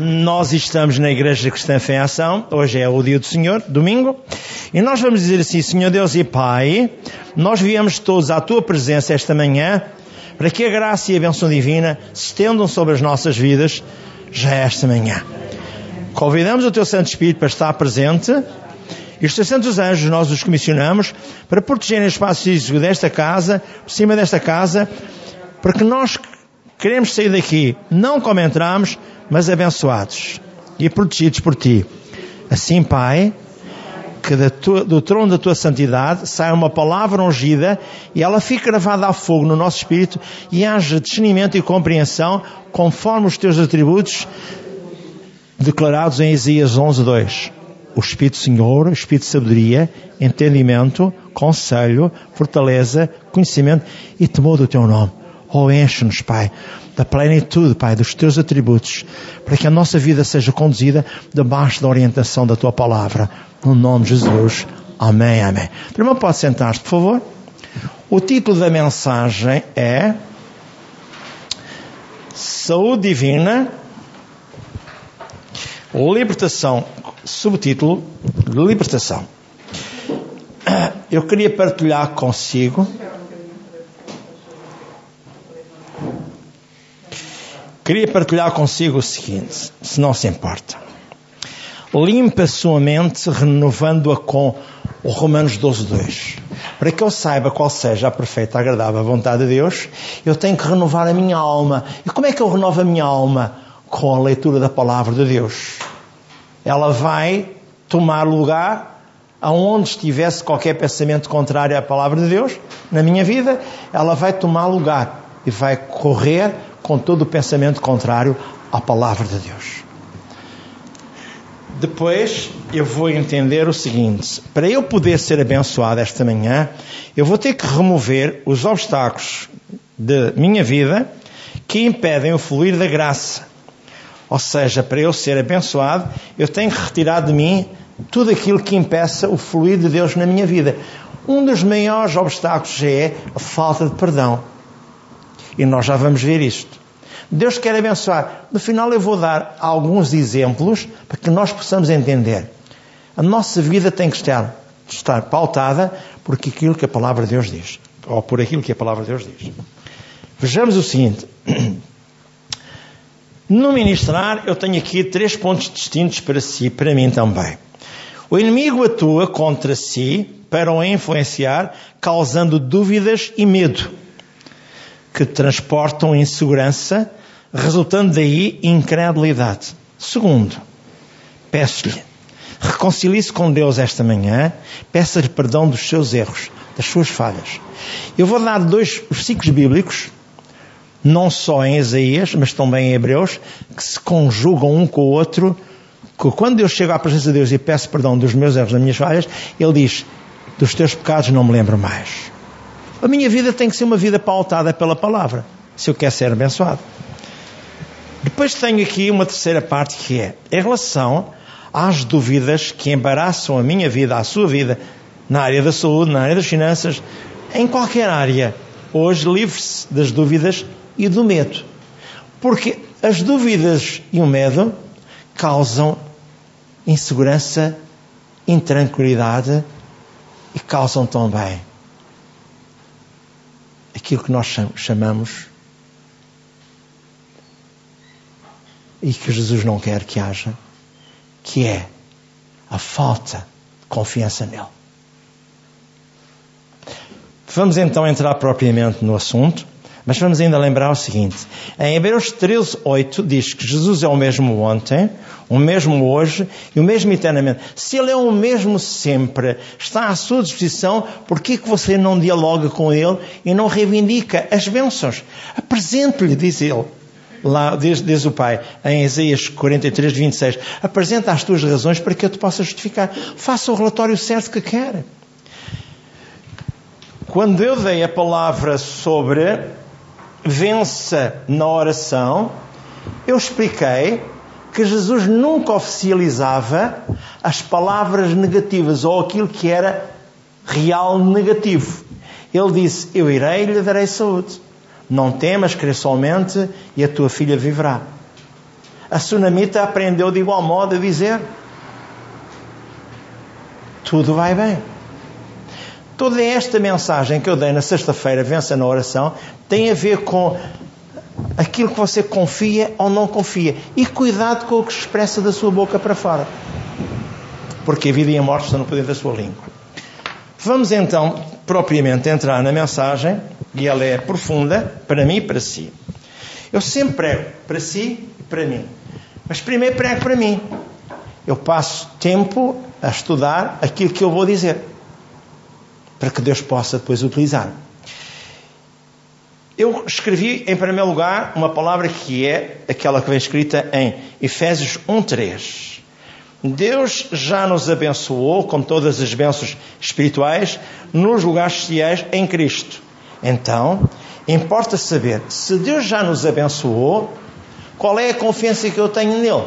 Nós estamos na Igreja Cristã Fé em Ação, hoje é o dia do Senhor, domingo, e nós vamos dizer assim, Senhor Deus e Pai, nós viemos todos à Tua presença esta manhã, para que a graça e a bênção divina se estendam sobre as nossas vidas, já esta manhã. Convidamos o Teu Santo Espírito para estar presente, e os Teus Santos Anjos nós os comissionamos para protegerem o espaço físico desta casa, por cima desta casa, porque nós queremos sair daqui, não como entramos, mas abençoados e protegidos por Ti. Assim, Pai, que tua, do trono da Tua santidade saia uma palavra ungida e ela fique gravada a fogo no nosso espírito e haja discernimento e compreensão conforme os Teus atributos declarados em Isaías 11, 2 o Espírito Senhor, o Espírito de sabedoria, entendimento, conselho, fortaleza, conhecimento e temor do teu nome. Oh, enche-nos, Pai, da plenitude, Pai, dos teus atributos, para que a nossa vida seja conduzida debaixo da orientação da tua palavra. No nome de Jesus. Amém, amém. Primeiro pode sentar-se, por favor. O título da mensagem é Saúde Divina, Libertação subtítulo Libertação. Eu queria partilhar consigo queria partilhar consigo o seguinte, se não se importa. Limpa a sua mente renovando-a com o Romanos 12, 2. Para que eu saiba qual seja a perfeita, agradável vontade de Deus, eu tenho que renovar a minha alma. E como é que eu renovo a minha alma? Com a leitura da palavra de Deus ela vai tomar lugar aonde estivesse qualquer pensamento contrário à palavra de Deus, na minha vida, ela vai tomar lugar e vai correr com todo o pensamento contrário à palavra de Deus. Depois eu vou entender o seguinte: para eu poder ser abençoado esta manhã, eu vou ter que remover os obstáculos de minha vida que impedem o fluir da graça ou seja, para eu ser abençoado, eu tenho que retirar de mim tudo aquilo que impeça o fluir de Deus na minha vida. Um dos maiores obstáculos é a falta de perdão. E nós já vamos ver isto. Deus quer abençoar. No final eu vou dar alguns exemplos para que nós possamos entender. A nossa vida tem que estar, estar pautada por aquilo que a palavra de Deus diz. Ou por aquilo que a palavra de Deus diz. Vejamos o seguinte. No ministrar, eu tenho aqui três pontos distintos para si para mim também. O inimigo atua contra si para o influenciar, causando dúvidas e medo, que transportam insegurança, resultando daí incredulidade. Segundo, peço-lhe, reconcilie-se com Deus esta manhã, peça-lhe perdão dos seus erros, das suas falhas. Eu vou dar dois versículos bíblicos não só em Isaías, mas também em Hebreus, que se conjugam um com o outro, que quando eu chego à presença de Deus e peço perdão dos meus erros, das minhas falhas, Ele diz, dos teus pecados não me lembro mais. A minha vida tem que ser uma vida pautada pela palavra, se eu quero ser abençoado. Depois tenho aqui uma terceira parte que é, em relação às dúvidas que embaraçam a minha vida, a sua vida, na área da saúde, na área das finanças, em qualquer área. Hoje livre-se das dúvidas e do medo. Porque as dúvidas e o medo causam insegurança, intranquilidade e causam também aquilo que nós chamamos e que Jesus não quer que haja, que é a falta de confiança nele. Vamos então entrar propriamente no assunto. Mas vamos ainda lembrar o seguinte: em Hebreus 13, 8 diz que Jesus é o mesmo ontem, o mesmo hoje e o mesmo eternamente. Se Ele é o mesmo sempre, está à sua disposição, por que você não dialoga com Ele e não reivindica as bênçãos? Apresente-lhe, diz Ele. Lá diz, diz o Pai, em Isaías 43, 26, apresenta as tuas razões para que eu te possa justificar. Faça o relatório certo que quer. Quando eu dei a palavra sobre vença na oração, eu expliquei que Jesus nunca oficializava as palavras negativas ou aquilo que era real negativo. Ele disse: Eu irei e lhe darei saúde. Não temas, crê somente e a tua filha viverá. a sunamita aprendeu de igual modo a dizer: Tudo vai bem. Toda esta mensagem que eu dei na sexta-feira, vença na oração, tem a ver com aquilo que você confia ou não confia. E cuidado com o que se expressa da sua boca para fora. Porque a vida e a morte estão no poder da sua língua. Vamos então, propriamente, entrar na mensagem, e ela é profunda, para mim e para si. Eu sempre prego para si e para mim. Mas primeiro prego para mim. Eu passo tempo a estudar aquilo que eu vou dizer. Para que Deus possa depois utilizar. Eu escrevi, em primeiro lugar, uma palavra que é aquela que vem escrita em Efésios 1.3. Deus já nos abençoou, com todas as bênçãos espirituais, nos lugares celestiais em Cristo. Então, importa saber, se Deus já nos abençoou, qual é a confiança que eu tenho nele?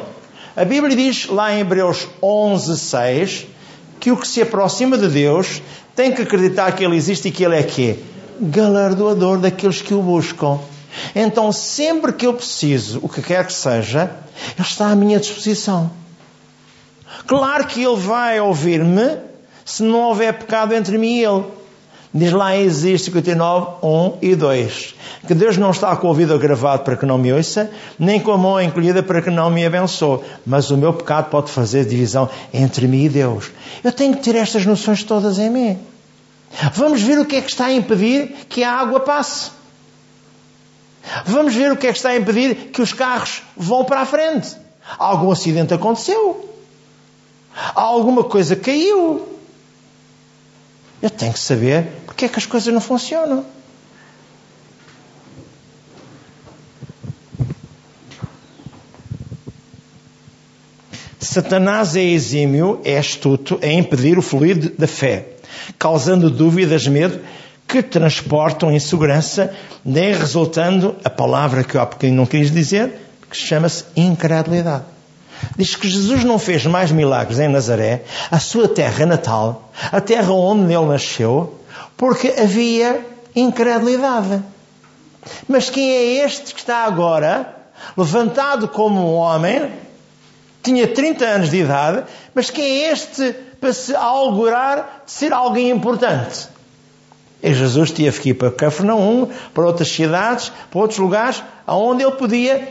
A Bíblia diz lá em Hebreus 11.6 que o que se aproxima de Deus tem que acreditar que Ele existe e que Ele é quê? galardoador daqueles que o buscam. Então, sempre que eu preciso, o que quer que seja, Ele está à minha disposição. Claro que Ele vai ouvir-me se não houver pecado entre mim e Ele. Diz lá em Exílio 59, 1 e 2. Que Deus não está com o ouvido agravado para que não me ouça, nem com a mão encolhida para que não me abençoe. Mas o meu pecado pode fazer divisão entre mim e Deus. Eu tenho que ter estas noções todas em mim. Vamos ver o que é que está a impedir que a água passe. Vamos ver o que é que está a impedir que os carros vão para a frente. Algum acidente aconteceu. Alguma coisa caiu. Eu tenho que saber porque é que as coisas não funcionam. Satanás é exímio, é astuto em impedir o fluir da fé causando dúvidas, medo, que transportam insegurança, nem resultando a palavra que eu há bocadinho não quis dizer, que chama-se incredulidade. Diz que Jesus não fez mais milagres em Nazaré, a sua terra natal, a terra onde ele nasceu, porque havia incredulidade. Mas quem é este que está agora, levantado como um homem, tinha 30 anos de idade, mas quem é este para se augurar de ser alguém importante. E Jesus teve que ir para Cafarnaum, para outras cidades, para outros lugares, aonde ele podia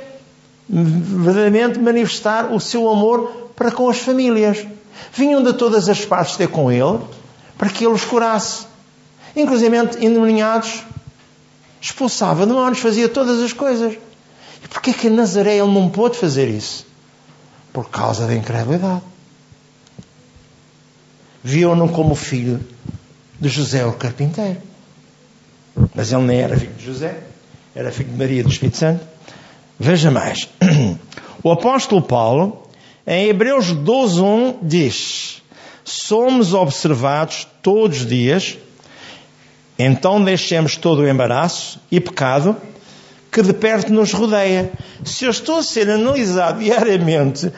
verdadeiramente manifestar o seu amor para com as famílias. Vinham de todas as partes ter com ele, para que ele os curasse. Inclusive endemoniados, expulsava demónios, fazia todas as coisas. E porquê que em Nazaré ele não pôde fazer isso? Por causa da incredulidade viam-no como filho de José o carpinteiro. Mas ele nem era filho de José, era filho de Maria do Espírito Santo. Veja mais. O apóstolo Paulo, em Hebreus 12.1, diz: Somos observados todos os dias, então deixemos todo o embaraço e pecado que de perto nos rodeia. Se eu estou a ser analisado diariamente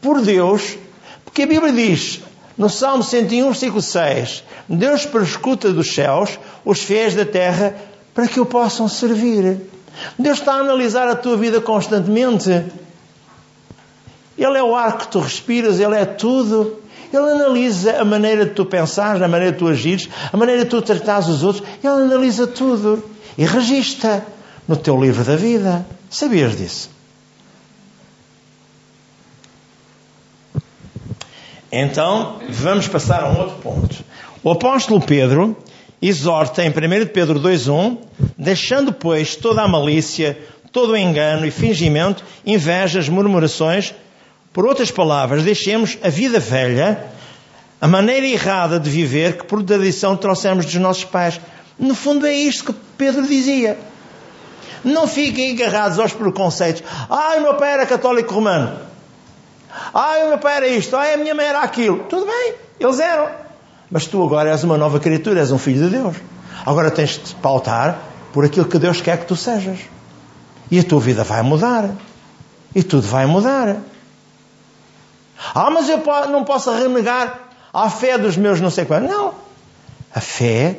por Deus, porque a Bíblia diz: no Salmo 101, versículo 6, Deus perscuta dos céus os fiéis da terra para que o possam servir. Deus está a analisar a tua vida constantemente. Ele é o ar que tu respiras, Ele é tudo. Ele analisa a maneira de tu pensares, a maneira de tu agires, a maneira de tu tratares os outros. Ele analisa tudo e registra no teu livro da vida. Sabias disso? Então, vamos passar a um outro ponto. O apóstolo Pedro exorta em 1 Pedro 2.1, deixando, pois, toda a malícia, todo o engano e fingimento, invejas, murmurações, por outras palavras, deixemos a vida velha, a maneira errada de viver que por tradição trouxemos dos nossos pais. No fundo é isto que Pedro dizia. Não fiquem agarrados aos preconceitos. O meu pai era católico romano. O meu pai era isto, ah, a minha mãe era aquilo. Tudo bem, eles eram. Mas tu agora és uma nova criatura, és um filho de Deus. Agora tens de te pautar por aquilo que Deus quer que tu sejas. E a tua vida vai mudar. E tudo vai mudar. Ah, mas eu não posso renegar a fé dos meus não sei quantos. Não. A fé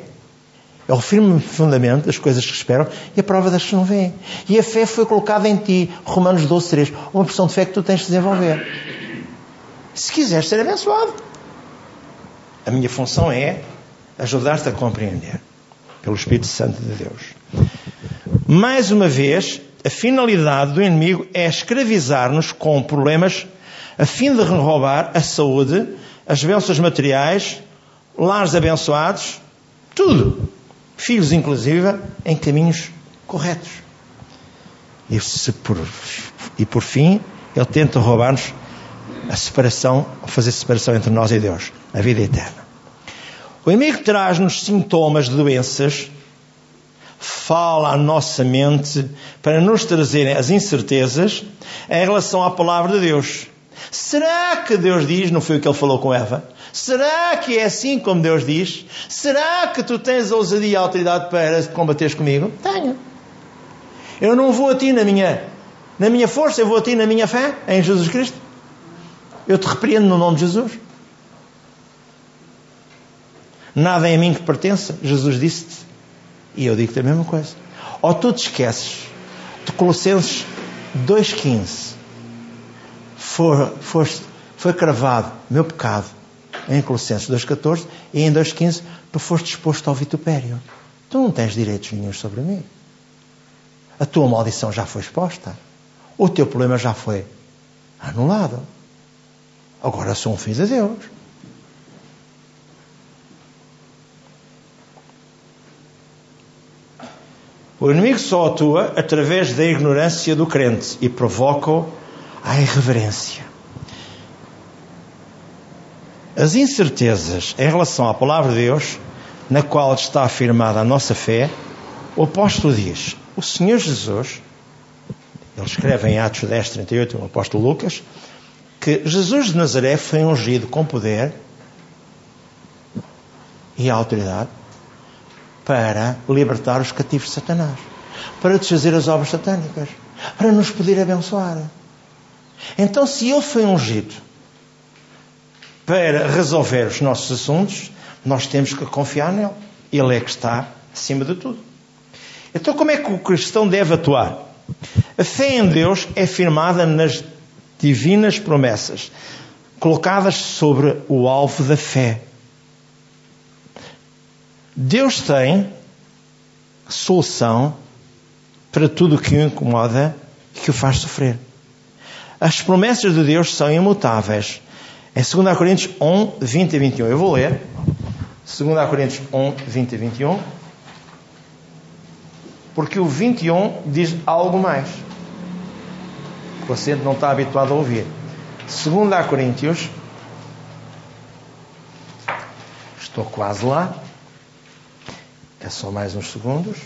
É o firme fundamento das coisas que esperam e a prova das que não vêm. E a fé foi colocada em ti. Romanos 12, 3. Uma porção de fé que tu tens de desenvolver. Se quiseres ser abençoado. A minha função é ajudar-te a compreender. Pelo Espírito Santo de Deus. Mais uma vez, a finalidade do inimigo é escravizar-nos com problemas a fim de roubar a saúde, as bênçãos materiais, lares abençoados, tudo. Filhos, inclusive, em caminhos corretos. E, por, e por fim, ele tenta roubar-nos a separação, fazer separação entre nós e Deus, a vida eterna. O inimigo traz-nos sintomas de doenças fala à nossa mente para nos trazerem as incertezas em relação à palavra de Deus. Será que Deus diz, não foi o que ele falou com Eva? Será que é assim como Deus diz? Será que tu tens a ousadia e a autoridade para combateres comigo? Tenho. Eu não vou a ti na minha, na minha força, eu vou a ti na minha fé em Jesus Cristo. Eu te repreendo no nome de Jesus. Nada é a mim que pertença, Jesus disse-te. E eu digo-te a mesma coisa. Ou tu te esqueces de Colossenses 2,15 foi, foi, foi cravado meu pecado em Colossenses 2,14 e em 2,15 tu foste disposto ao vitupério. Tu não tens direitos nenhum sobre mim. A tua maldição já foi exposta. O teu problema já foi anulado. Agora sou um filho de Deus. O inimigo só atua através da ignorância do crente e provoca-o à irreverência. As incertezas em relação à palavra de Deus, na qual está afirmada a nossa fé, o apóstolo diz: O Senhor Jesus, ele escreve em Atos 10, 38, o apóstolo Lucas, que Jesus de Nazaré foi ungido com poder e autoridade para libertar os cativos de Satanás, para desfazer as obras satânicas, para nos poder abençoar. Então, se Ele foi ungido para resolver os nossos assuntos, nós temos que confiar nele. Ele é que está acima de tudo. Então, como é que o cristão deve atuar? A fé em Deus é firmada nas divinas promessas, colocadas sobre o alvo da fé. Deus tem solução para tudo o que o incomoda e que o faz sofrer. As promessas de Deus são imutáveis. Em 2 Coríntios 1, 20 e 21. Eu vou ler. 2 Coríntios 1, 20 e 21. Porque o 21 diz algo mais. Você não está habituado a ouvir. 2 Coríntios. Estou quase lá. É só mais uns segundos.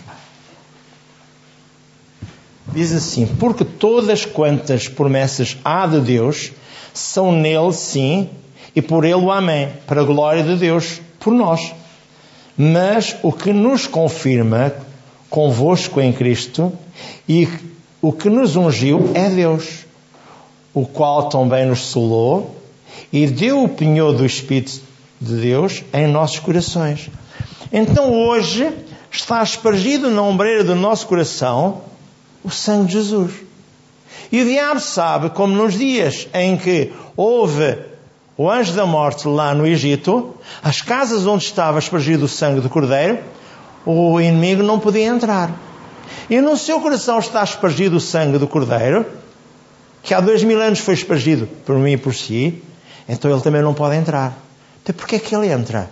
Diz assim: Porque todas quantas promessas há de Deus são nele sim e por ele o Amém, para a glória de Deus, por nós. Mas o que nos confirma convosco em Cristo e o que nos ungiu é Deus, o qual também nos solou e deu o penhor do Espírito de Deus em nossos corações. Então hoje está espargido na ombreira do nosso coração o sangue de Jesus. E o diabo sabe, como nos dias em que houve o anjo da morte lá no Egito, as casas onde estava espargido o sangue do cordeiro, o inimigo não podia entrar. E no seu coração está espargido o sangue do cordeiro, que há dois mil anos foi espargido por mim e por si, então ele também não pode entrar. Então porquê é que ele entra?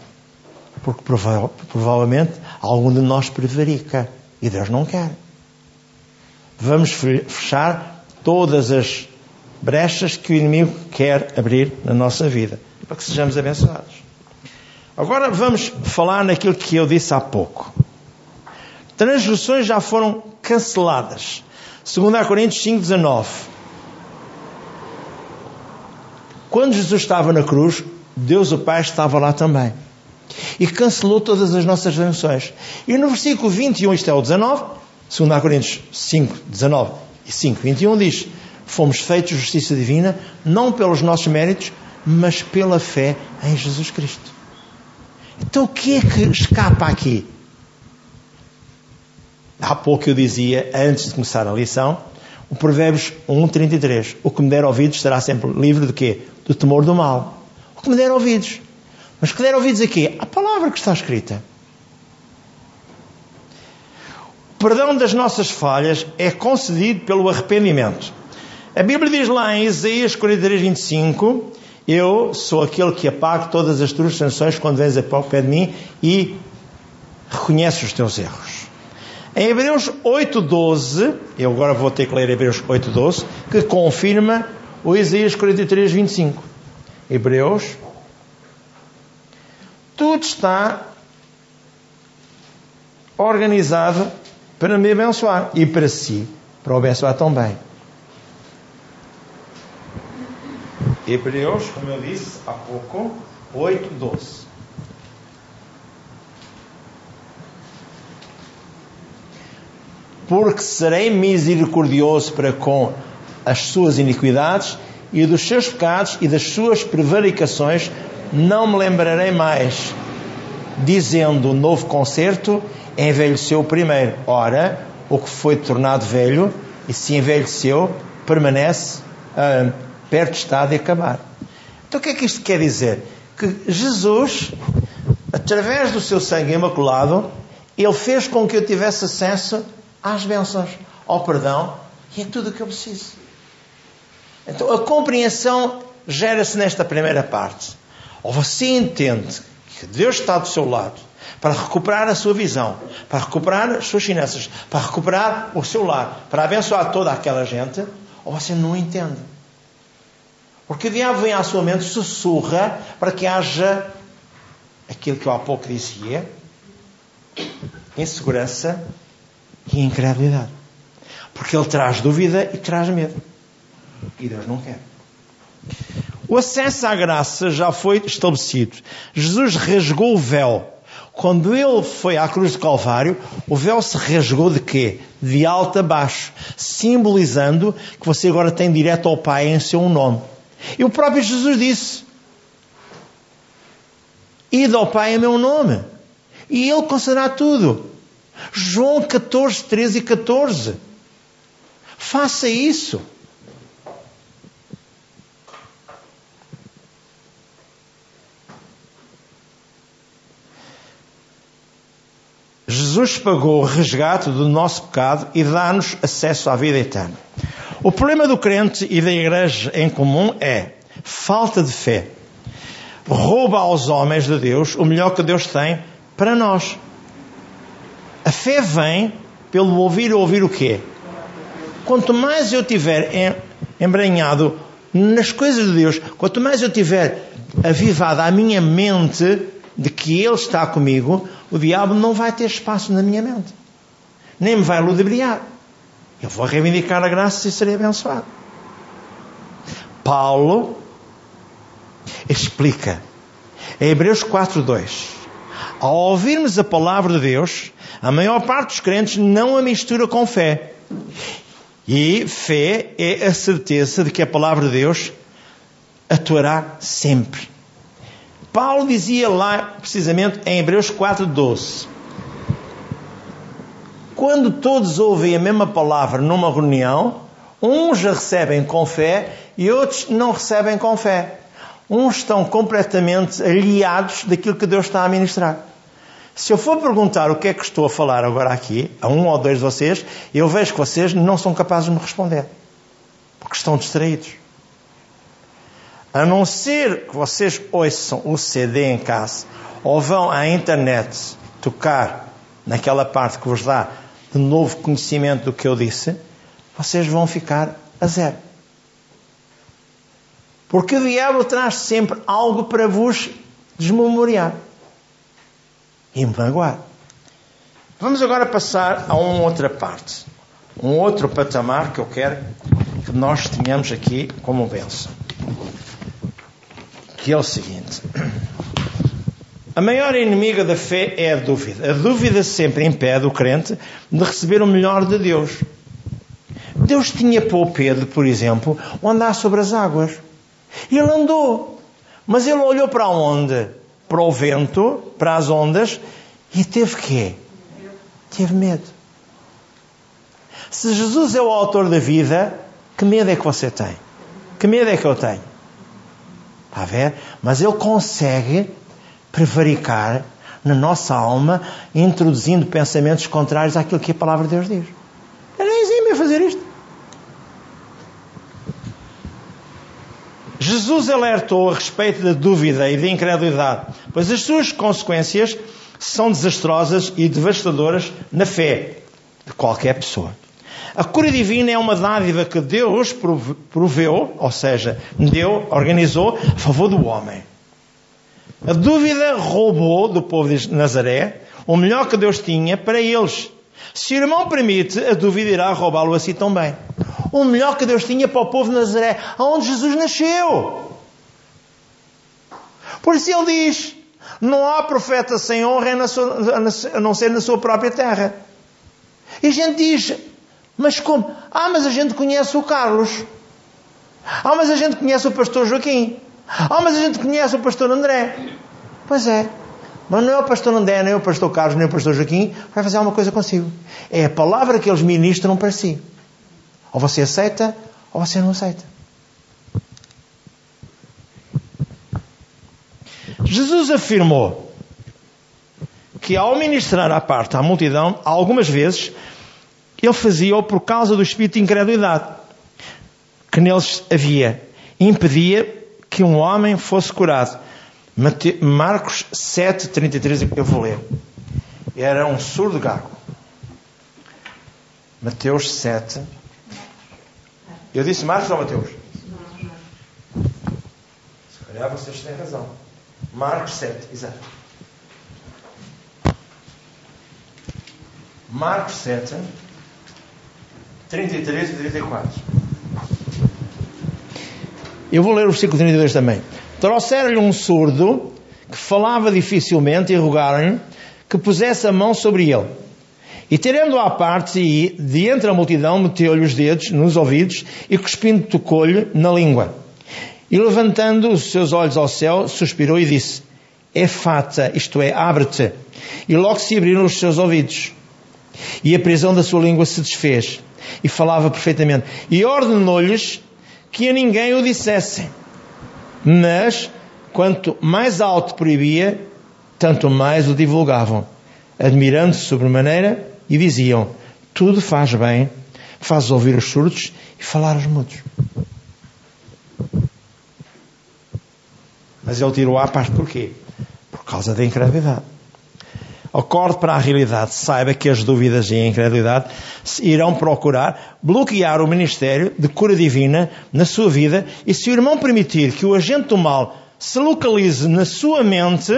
Porque prova provavelmente algum de nós prevarica. E Deus não quer. Vamos fechar todas as brechas que o inimigo quer abrir na nossa vida. Para que sejamos abençoados. Agora vamos falar naquilo que eu disse há pouco. Transgressões já foram canceladas. 2 Coríntios 5,19. Quando Jesus estava na cruz, Deus o Pai estava lá também e cancelou todas as nossas remissões. E no versículo 21, isto é o 19, 2 Coríntios 5, 19 e 5, 21 diz: Fomos feitos justiça divina, não pelos nossos méritos, mas pela fé em Jesus Cristo. Então o que é que escapa aqui? há pouco eu dizia, antes de começar a lição, o Provérbios 1,33. O que me der ouvidos será sempre livre de quê? Do temor do mal. O que me der ouvidos. Mas que der ouvidos aqui? A palavra que está escrita. O perdão das nossas falhas é concedido pelo arrependimento. A Bíblia diz lá em Isaías 43, 25: Eu sou aquele que apaga todas as tuas sanções quando vens a pé de mim e reconheces os teus erros. Em Hebreus 8.12, eu agora vou ter que ler Hebreus 8.12, que confirma o Isaías 43, 25. Hebreus, tudo está organizado para me abençoar e para si, para o abençoar também. Hebreus, como eu disse há pouco, 8, 12. porque serei misericordioso para com as suas iniquidades e dos seus pecados e das suas prevaricações não me lembrarei mais. Dizendo o novo concerto, envelheceu o primeiro. Ora, o que foi tornado velho e se envelheceu, permanece, ah, perto está de acabar. Então o que é que isto quer dizer? Que Jesus, através do seu sangue imaculado, ele fez com que eu tivesse acesso às bênçãos, ao perdão e a tudo o que eu preciso. Então a compreensão gera-se nesta primeira parte. Ou você entende que Deus está do seu lado para recuperar a sua visão, para recuperar as suas finanças, para recuperar o seu lar, para abençoar toda aquela gente, ou você não entende. Porque o diabo vem à sua mente, sussurra para que haja aquilo que eu há pouco dizia, insegurança, e incredulidade. Porque ele traz dúvida e traz medo. E Deus não quer. O acesso à graça já foi estabelecido. Jesus rasgou o véu. Quando ele foi à cruz de Calvário, o véu se rasgou de quê? De alto a baixo, simbolizando que você agora tem direto ao Pai em seu nome. E o próprio Jesus disse: Ide ao Pai em meu nome. E ele concederá tudo. João 14, 13 e 14. Faça isso. Jesus pagou o resgate do nosso pecado e dá-nos acesso à vida eterna. O problema do crente e da igreja em comum é falta de fé. Rouba aos homens de Deus o melhor que Deus tem para nós. A fé vem pelo ouvir ouvir o quê? Quanto mais eu tiver embranhado nas coisas de Deus, quanto mais eu tiver avivada a minha mente de que Ele está comigo, o diabo não vai ter espaço na minha mente. Nem me vai ludibriar. Eu vou reivindicar a graça e serei abençoado. Paulo explica em Hebreus 4.2 ao ouvirmos a palavra de Deus, a maior parte dos crentes não a mistura com fé. E fé é a certeza de que a palavra de Deus atuará sempre. Paulo dizia lá, precisamente em Hebreus 4,12: Quando todos ouvem a mesma palavra numa reunião, uns a recebem com fé e outros não recebem com fé. Uns estão completamente aliados daquilo que Deus está a ministrar. Se eu for perguntar o que é que estou a falar agora aqui, a um ou dois de vocês, eu vejo que vocês não são capazes de me responder. Porque estão distraídos. A não ser que vocês ouçam o CD em casa ou vão à internet tocar naquela parte que vos dá de novo conhecimento do que eu disse, vocês vão ficar a zero. Porque o diabo traz sempre algo para vos desmemoriar e me magoar. Vamos agora passar a uma outra parte, um outro patamar que eu quero que nós tenhamos aqui como bênção. Que é o seguinte: a maior inimiga da fé é a dúvida. A dúvida sempre impede o crente de receber o melhor de Deus. Deus tinha para o Pedro, por exemplo, andar sobre as águas. Ele andou. Mas ele olhou para onde? para o vento, para as ondas, e teve quê? Teve medo. Se Jesus é o autor da vida, que medo é que você tem? Que medo é que eu tenho? A ver? Mas ele consegue prevaricar na nossa alma, introduzindo pensamentos contrários àquilo que a palavra de Deus diz. Era exímio fazer isto. Jesus alertou a respeito da dúvida e da incredulidade, pois as suas consequências são desastrosas e devastadoras na fé de qualquer pessoa. A cura divina é uma dádiva que Deus proveu, ou seja, deu, organizou a favor do homem. A dúvida roubou do povo de Nazaré o melhor que Deus tinha para eles. Se o irmão permite, a dúvida irá roubá-lo assim também. O melhor que Deus tinha para o povo de Nazaré, onde Jesus nasceu. Por isso ele diz: não há profeta sem honra a não ser na sua própria terra. E a gente diz: mas como? Ah, mas a gente conhece o Carlos. Ah, mas a gente conhece o pastor Joaquim. Ah, mas a gente conhece o pastor André. Pois é. Mas não é o pastor André, nem o pastor Carlos, nem o pastor Joaquim vai fazer alguma coisa consigo. É a palavra que eles ministram para si. Ou você aceita, ou você não aceita. Jesus afirmou que ao ministrar à parte à multidão, algumas vezes, ele fazia-o por causa do espírito de incredulidade que neles havia. Impedia que um homem fosse curado. Marcos 7, 33, eu vou ler. Era um surdo gago. Mateus 7. Eu disse Marcos ou Mateus? Se calhar vocês têm razão. Marcos 7, exato. Marcos 7, 33 e 34. Eu vou ler o versículo 32 também. Trouxeram-lhe um surdo que falava dificilmente e rogaram-lhe que pusesse a mão sobre ele. E tirando-o à parte e de entre a multidão meteu-lhe os dedos nos ouvidos e cuspindo tocou-lhe na língua. E levantando os seus olhos ao céu, suspirou e disse, é fata, isto é, abre-te. E logo se abriram os seus ouvidos. E a prisão da sua língua se desfez. E falava perfeitamente. E ordenou-lhes que a ninguém o dissessem. Mas, quanto mais alto proibia, tanto mais o divulgavam, admirando-se sobremaneira e diziam: Tudo faz bem, faz ouvir os surdos e falar aos mudos. Mas ele tirou à parte porquê? Por causa da incredulidade. Acorde para a realidade, saiba que as dúvidas e a incredulidade irão procurar bloquear o ministério de cura divina na sua vida e se o irmão permitir que o agente do mal se localize na sua mente,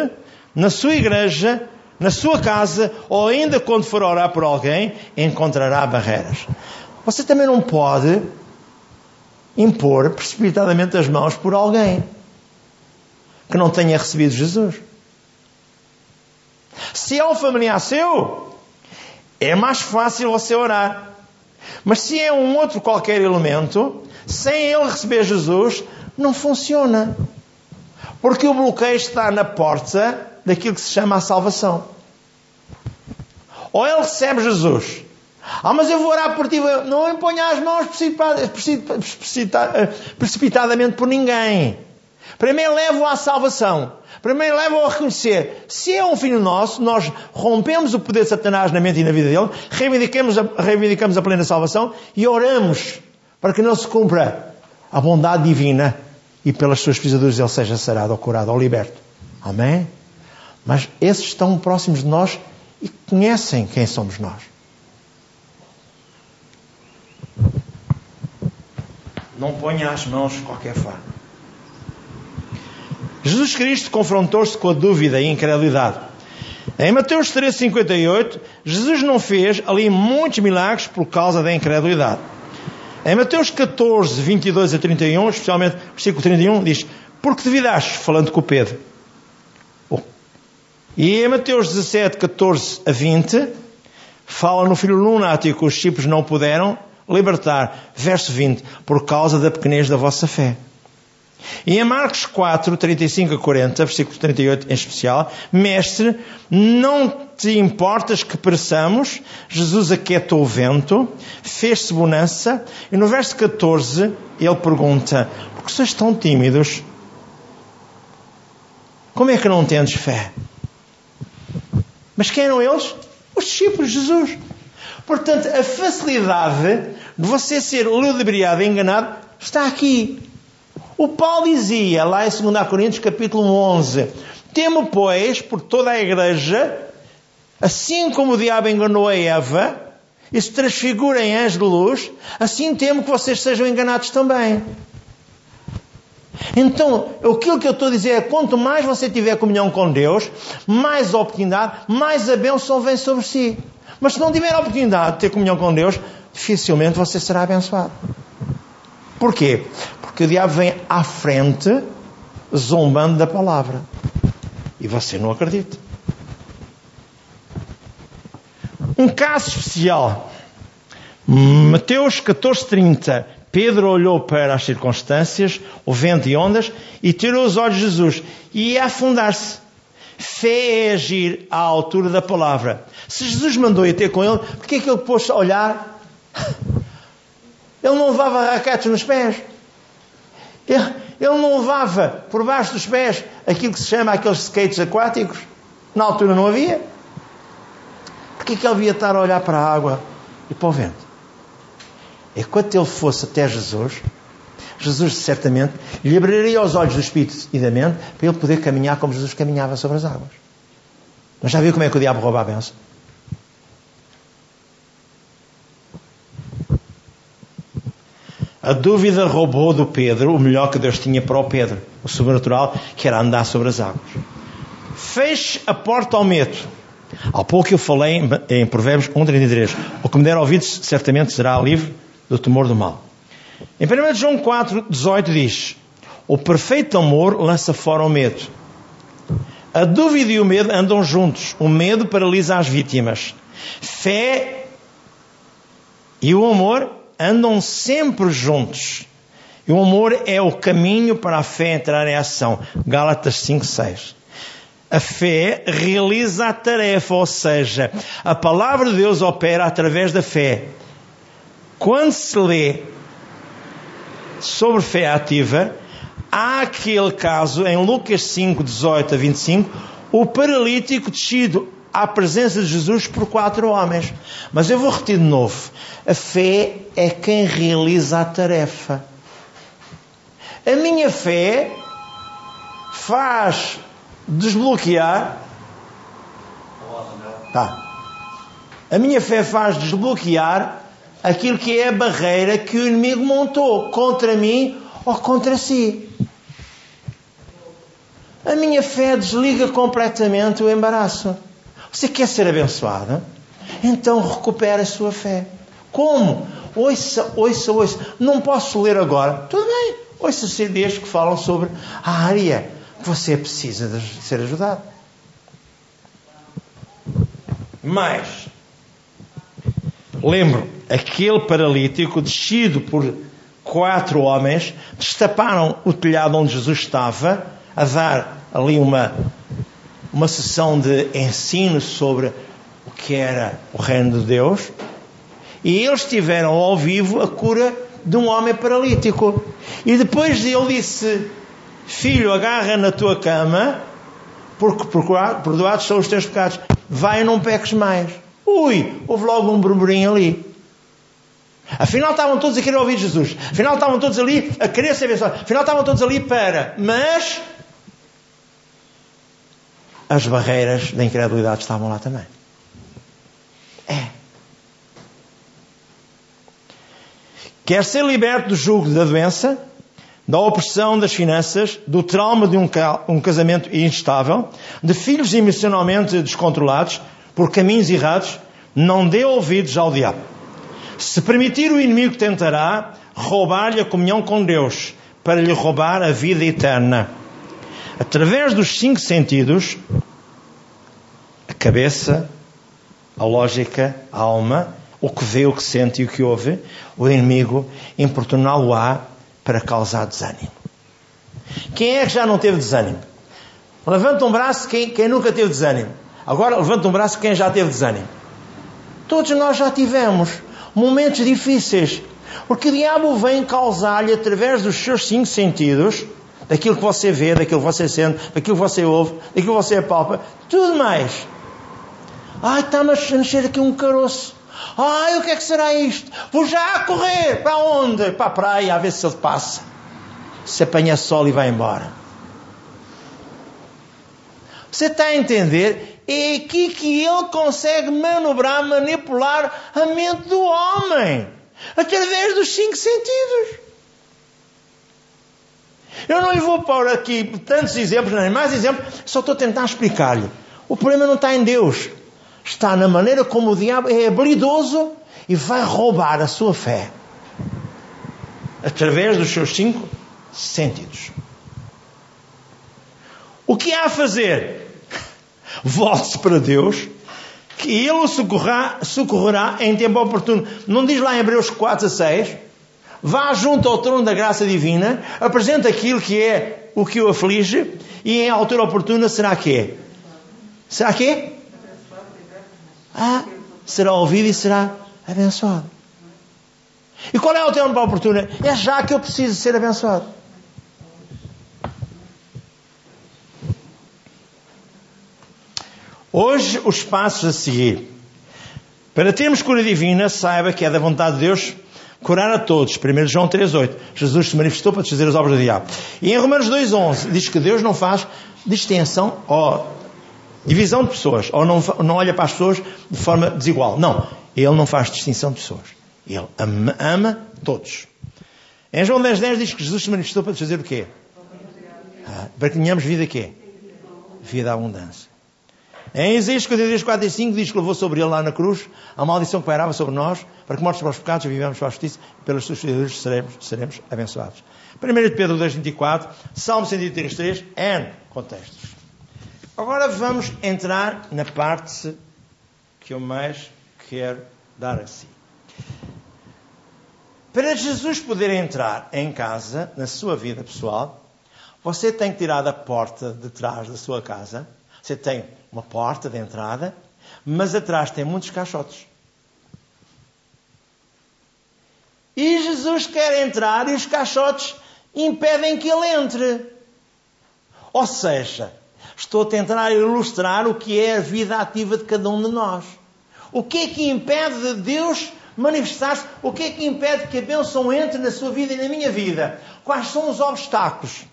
na sua igreja, na sua casa ou ainda quando for orar por alguém, encontrará barreiras. Você também não pode impor precipitadamente as mãos por alguém que não tenha recebido Jesus. Se é um familiar seu, é mais fácil você orar. Mas se é um outro qualquer elemento, sem ele receber Jesus, não funciona. Porque o bloqueio está na porta daquilo que se chama a salvação. Ou ele recebe Jesus. Ah, mas eu vou orar por ti. Não imponha as mãos precipitadamente por ninguém. Primeiro levo à salvação. Primeiro levo a reconhecer. Se é um filho nosso, nós rompemos o poder de Satanás na mente e na vida dele, reivindicamos a, reivindicamos a plena salvação e oramos para que não se cumpra a bondade divina e pelas suas pisaduras ele seja sarado ou curado ou liberto. Amém? Mas esses estão próximos de nós e conhecem quem somos nós. Não ponha as mãos de qualquer forma. Jesus Cristo confrontou-se com a dúvida e a incredulidade. Em Mateus 13,58, Jesus não fez ali muitos milagres por causa da incredulidade. Em Mateus 14, 22 a 31, especialmente versículo 31, diz: Porque duvidaste, falando com o Pedro. E em Mateus 17, 14 a 20, fala no filho lunático que os discípulos não puderam libertar. Verso 20, por causa da pequenez da vossa fé. E em Marcos 4, 35 a 40, versículo 38 em especial, Mestre, não te importas que pereçamos? Jesus aquietou o vento, fez-se bonança, e no verso 14 ele pergunta: Por que sois tão tímidos? Como é que não tendes fé? Mas quem eram eles? Os discípulos de Jesus. Portanto, a facilidade de você ser ludibriado e enganado está aqui. O Paulo dizia lá em 2 Coríntios capítulo 11: Temo, pois, por toda a igreja, assim como o diabo enganou a Eva e se transfigura em anjo de luz, assim temo que vocês sejam enganados também. Então, aquilo que eu estou a dizer é: quanto mais você tiver comunhão com Deus, mais oportunidade, mais a bênção vem sobre si. Mas se não tiver a oportunidade de ter comunhão com Deus, dificilmente você será abençoado. Porquê? Porque o diabo vem à frente zombando da palavra. E você não acredita. Um caso especial. Mateus 14:30. Pedro olhou para as circunstâncias, o vento e ondas, e tirou os olhos de Jesus e ia afundar-se. Fé é agir à altura da palavra. Se Jesus mandou ir ter com ele, porquê é que ele pôs a olhar ele não levava raquetes nos pés. Ele, ele não levava por baixo dos pés aquilo que se chama aqueles skates aquáticos. Na altura não havia. Porquê que ele devia estar a olhar para a água e para o vento? Enquanto ele fosse até Jesus, Jesus certamente lhe abriria os olhos do Espírito e da mente para ele poder caminhar como Jesus caminhava sobre as águas. Mas já viu como é que o diabo rouba a benção? A dúvida roubou do Pedro o melhor que Deus tinha para o Pedro, o sobrenatural, que era andar sobre as águas. Feche a porta ao medo. Há pouco eu falei em Provérbios 1,33. O que me der ouvidos certamente será livre do temor do mal. Em 1 João 4, 18 diz: O perfeito amor lança fora o medo. A dúvida e o medo andam juntos. O medo paralisa as vítimas. Fé e o amor andam sempre juntos. E o amor é o caminho para a fé entrar em ação. Gálatas 5, 6. A fé realiza a tarefa, ou seja, a palavra de Deus opera através da fé. Quando se lê sobre fé ativa, há aquele caso em Lucas 5, 18 a 25, o paralítico descido à presença de Jesus por quatro homens. Mas eu vou repetir de novo: a fé é quem realiza a tarefa. A minha fé faz desbloquear. Tá. A minha fé faz desbloquear aquilo que é a barreira que o inimigo montou contra mim ou contra si. A minha fé desliga completamente o embaraço. Você quer ser abençoado? Então recupere a sua fé. Como? Ouça, ouça, ouça. Não posso ler agora. Tudo bem. Ouça CDs que falam sobre a área que você precisa de ser ajudado. Mas, lembro, aquele paralítico descido por quatro homens destaparam o telhado onde Jesus estava a dar ali uma uma sessão de ensino sobre o que era o reino de Deus, e eles tiveram ao vivo a cura de um homem paralítico. E depois ele disse: Filho, agarra na tua cama, porque perdoados são os teus pecados. Vai e não peques mais. Ui, houve logo um burburinho ali. Afinal estavam todos a querer ouvir Jesus. Afinal estavam todos ali a querer abençoados. Afinal estavam todos ali para. Mas as barreiras da incredulidade estavam lá também. É. Quer ser liberto do jugo da doença, da opressão das finanças, do trauma de um, um casamento instável, de filhos emocionalmente descontrolados por caminhos errados, não dê ouvidos ao diabo. Se permitir, o inimigo tentará roubar-lhe a comunhão com Deus para lhe roubar a vida eterna. Através dos cinco sentidos, a cabeça, a lógica, a alma, o que vê, o que sente e o que ouve, o inimigo importuná-lo-á para causar desânimo. Quem é que já não teve desânimo? Levanta um braço quem, quem nunca teve desânimo. Agora levanta um braço quem já teve desânimo. Todos nós já tivemos momentos difíceis. Porque o diabo vem causar-lhe através dos seus cinco sentidos, daquilo que você vê, daquilo que você sente, daquilo que você ouve, daquilo que você apalpa, tudo mais. Ai, está-me a nascer aqui um caroço. Ai, o que é que será isto? Vou já correr. Para onde? Para a praia, a ver se ele passa. Se apanha sol e vai embora. Você está a entender? É aqui que ele consegue manobrar, manipular a mente do homem. Através dos cinco sentidos. Eu não lhe vou pôr aqui tantos exemplos, nem mais exemplos, só estou a tentar explicar-lhe. O problema não está em Deus. Está na maneira como o diabo é habilidoso e vai roubar a sua fé. Através dos seus cinco sentidos. O que há a fazer? Volte-se para Deus, que Ele o socorrerá, socorrerá em tempo oportuno. Não diz lá em Hebreus 4 a 6? Vá junto ao trono da graça divina, apresenta aquilo que é o que o aflige, e em altura oportuna será que é? Será que é? Ah, será ouvido e será abençoado. E qual é o tempo oportuno? É já que eu preciso ser abençoado. Hoje, os passos a seguir. Para termos cura divina, saiba que é da vontade de Deus curar a todos. 1 João 3,8. Jesus se manifestou para desfazer as obras do diabo. E em Romanos 2,11 diz que Deus não faz distinção ou divisão de pessoas, ou não, não olha para as pessoas de forma desigual. Não. Ele não faz distinção de pessoas. Ele ama, ama todos. Em João 10,10 10 diz que Jesus se manifestou para desfazer o quê? Ah, para que tenhamos vida quê? Vida abundância. Em Isaías 43, 4 e 5 diz que levou sobre ele lá na cruz a maldição que pairava sobre nós, para que mortos para os pecados vivemos para a justiça, e pelas suas feriduras seremos, seremos abençoados. 1 de Pedro 2, 24, Salmo 133, N contextos. Agora vamos entrar na parte que eu mais quero dar a si. Para Jesus poder entrar em casa, na sua vida pessoal, você tem que tirar da porta de trás da sua casa. Você tem uma porta de entrada, mas atrás tem muitos caixotes. E Jesus quer entrar e os caixotes impedem que ele entre. Ou seja, estou a tentar ilustrar o que é a vida ativa de cada um de nós. O que é que impede de Deus manifestar-se? O que é que impede que a bênção entre na sua vida e na minha vida? Quais são os obstáculos?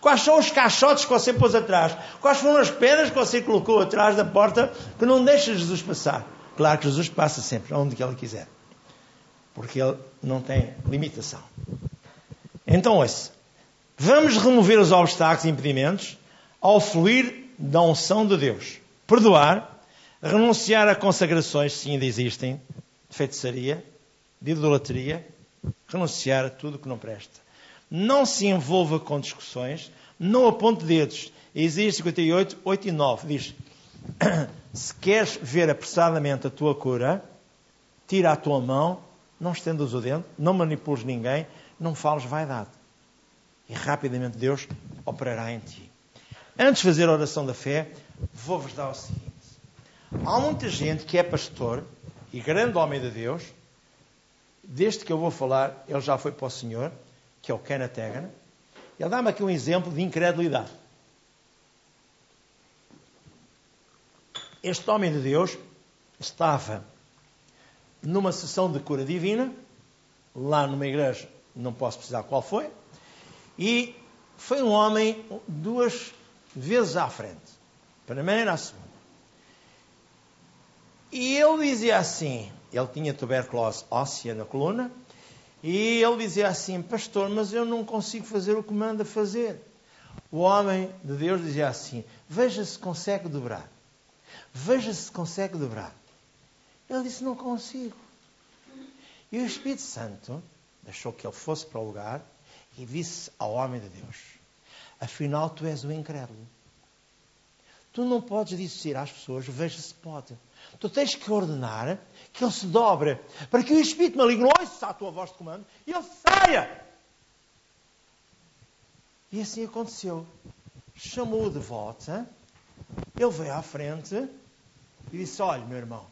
Quais são os caixotes que você pôs atrás? Quais foram as pedras que você colocou atrás da porta que não deixa Jesus passar? Claro que Jesus passa sempre, onde ele quiser. Porque ele não tem limitação. Então, ouça. Vamos remover os obstáculos e impedimentos ao fluir da unção de Deus. Perdoar, renunciar a consagrações, se ainda existem, de feitiçaria, de idolatria, renunciar a tudo que não presta não se envolva com discussões, não aponte dedos. Existe 58, 8 e 9. Diz: Se queres ver apressadamente a tua cura, tira a tua mão, não estendas o dedo, não manipules ninguém, não fales vaidade. E rapidamente Deus operará em ti. Antes de fazer a oração da fé, vou-vos dar o seguinte: há muita gente que é pastor e grande homem de Deus, desde que eu vou falar, ele já foi para o Senhor que é o Kenneth Hagin, ele dá-me aqui um exemplo de incredulidade. Este homem de Deus estava numa sessão de cura divina, lá numa igreja, não posso precisar qual foi, e foi um homem duas vezes à frente, primeira a segunda. E ele dizia assim: ele tinha tuberculose óssea na coluna, e ele dizia assim: Pastor, mas eu não consigo fazer o que manda fazer. O homem de Deus dizia assim: Veja se consegue dobrar. Veja se consegue dobrar. Ele disse: Não consigo. E o Espírito Santo deixou que ele fosse para o lugar e disse ao homem de Deus: Afinal, tu és o incrédulo. Tu não podes dizer às pessoas: Veja se pode. Tu tens que ordenar que ele se dobre, para que o espírito maligno ouça a tua voz de comando e ele saia. E assim aconteceu. Chamou-o de volta, ele veio à frente e disse: Olha, meu irmão,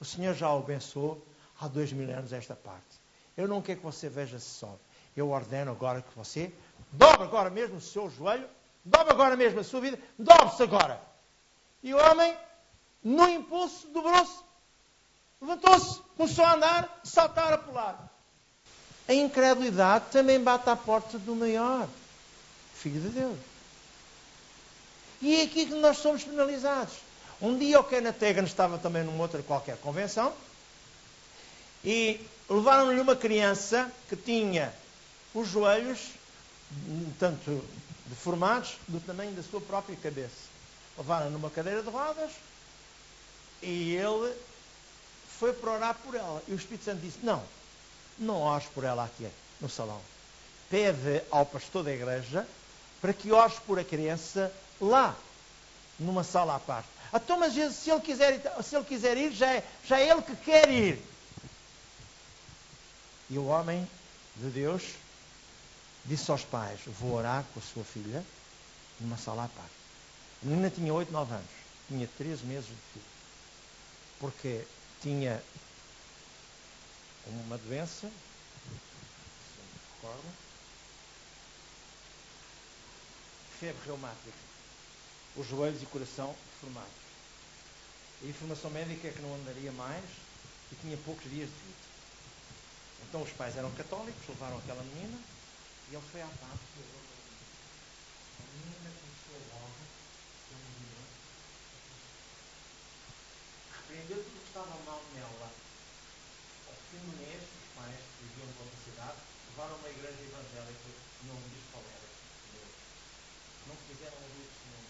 o Senhor já o abençoou há dois mil anos esta parte. Eu não quero que você veja se sobe. Eu ordeno agora que você dobre agora mesmo o seu joelho, dobre agora mesmo a sua vida, dobre-se agora. E o homem, no impulso, dobrou-se, levantou-se, começou a andar, saltar, a pular. A incredulidade também bate à porta do maior Filho de Deus. E é aqui que nós somos penalizados. Um dia o Kenneth Hagan estava também numa outra qualquer convenção e levaram-lhe uma criança que tinha os joelhos, tanto deformados, do tamanho da sua própria cabeça. Levaram numa cadeira de rodas e ele foi para orar por ela. E o Espírito Santo disse: Não, não ores por ela aqui no salão. Pede ao pastor da igreja para que ores por a criança lá, numa sala à parte. Então, mas se ele quiser, se ele quiser ir, já é, já é ele que quer ir. E o homem de Deus disse aos pais: Vou orar com a sua filha numa sala à parte. A menina tinha 8, 9 anos, tinha 13 meses de filho. Porque tinha uma doença, se me recordo, febre reumática, os joelhos e o coração deformados. A informação médica é que não andaria mais e tinha poucos dias de vida. Então os pais eram católicos, levaram aquela menina e ele foi à parte e A menina começou logo a movimento. Repreendeu tudo o que estava mal nela. Do mês, os pais que viviam outra cidade levaram uma igreja evangélica, não diz qual era, não quiseram ouvir o.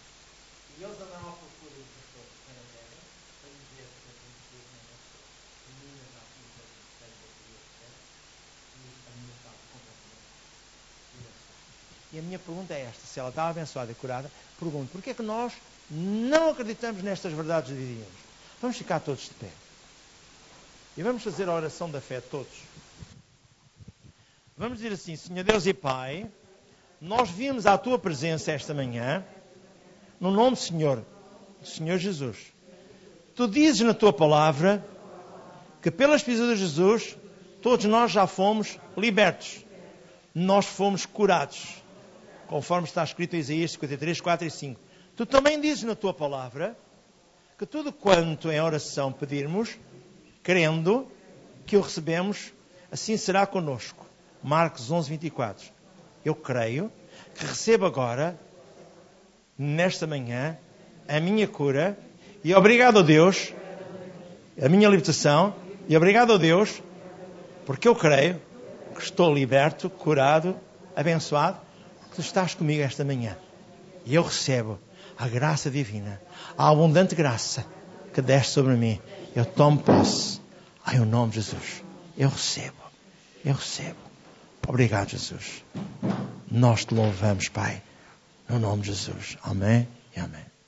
E eles andaram à procura do pastor era velho, para com a pessoa. A menina já E a minha pergunta é esta: se ela está abençoada e curada, pergunto, porquê é que nós não acreditamos nestas verdades divinas? Vamos ficar todos de pé. E vamos fazer a oração da fé todos. Vamos dizer assim: Senhor Deus e Pai, nós vimos à tua presença esta manhã, no nome do Senhor, do Senhor Jesus. Tu dizes na tua palavra que pelas pisadas de Jesus todos nós já fomos libertos. Nós fomos curados conforme está escrito em Isaías 53, 4 e 5. Tu também dizes na tua palavra que tudo quanto em oração pedirmos, crendo que o recebemos, assim será conosco. Marcos 11, 24. Eu creio que recebo agora, nesta manhã, a minha cura e obrigado a Deus, a minha libertação, e obrigado a Deus, porque eu creio que estou liberto, curado, abençoado tu estás comigo esta manhã e eu recebo a graça divina, a abundante graça que deste sobre mim. Eu tomo posse. Em o nome de Jesus. Eu recebo. Eu recebo. Obrigado, Jesus. Nós te louvamos, Pai. No nome de Jesus. Amém e amém.